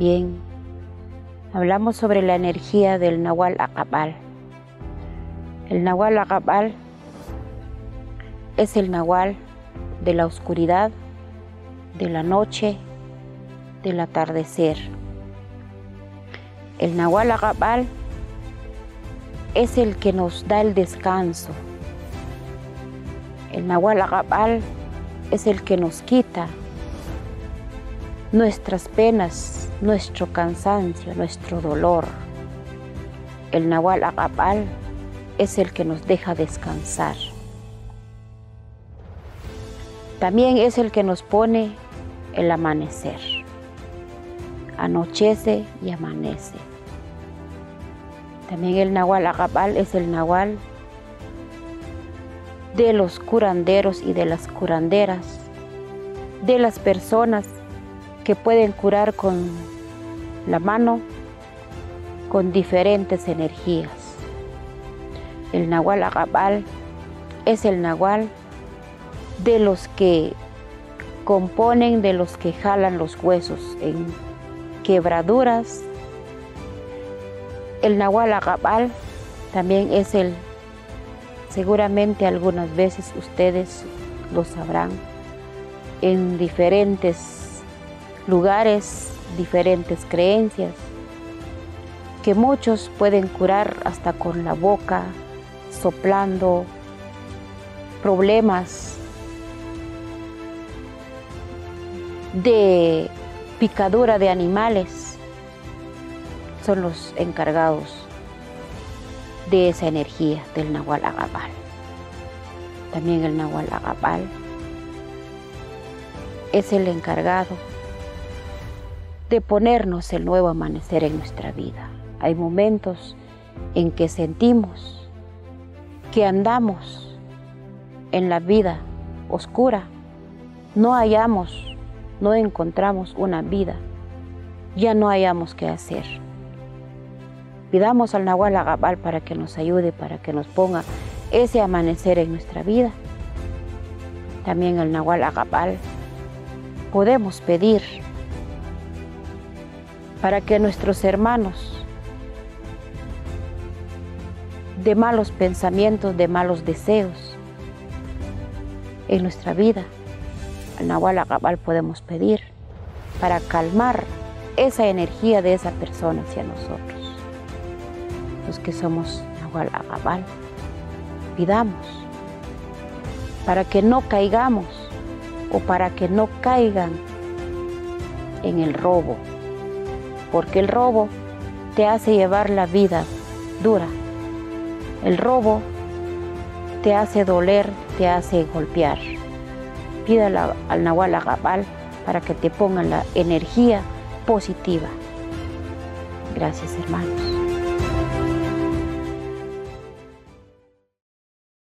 Bien, hablamos sobre la energía del Nahual Acabal. El Nahual Acabal es el Nahual de la oscuridad, de la noche, del atardecer. El Nahual Agabal es el que nos da el descanso. El Nahual Agabal es el que nos quita nuestras penas, nuestro cansancio, nuestro dolor. El Nahual Agabal es el que nos deja descansar. También es el que nos pone el amanecer. Anochece y amanece. También el Nahual Agabal es el Nahual de los curanderos y de las curanderas, de las personas que pueden curar con la mano, con diferentes energías. El Nahual Agabal es el Nahual de los que componen, de los que jalan los huesos en quebraduras. El Nahual Agabal también es el, seguramente algunas veces ustedes lo sabrán, en diferentes lugares, diferentes creencias, que muchos pueden curar hasta con la boca, soplando problemas de picadura de animales son los encargados de esa energía del Nahual Agabal. También el Nahual Agabal es el encargado de ponernos el nuevo amanecer en nuestra vida. Hay momentos en que sentimos que andamos en la vida oscura, no hallamos no encontramos una vida, ya no hayamos qué hacer. Pidamos al Nahual Agabal para que nos ayude, para que nos ponga ese amanecer en nuestra vida. También al Nahual Agabal podemos pedir para que nuestros hermanos de malos pensamientos, de malos deseos en nuestra vida, al Nahual Agabal podemos pedir para calmar esa energía de esa persona hacia nosotros. Los que somos Nahual Agabal, pidamos para que no caigamos o para que no caigan en el robo, porque el robo te hace llevar la vida dura. El robo te hace doler, te hace golpear pídala al Nahual Agabal para que te ponga la energía positiva. Gracias hermanos.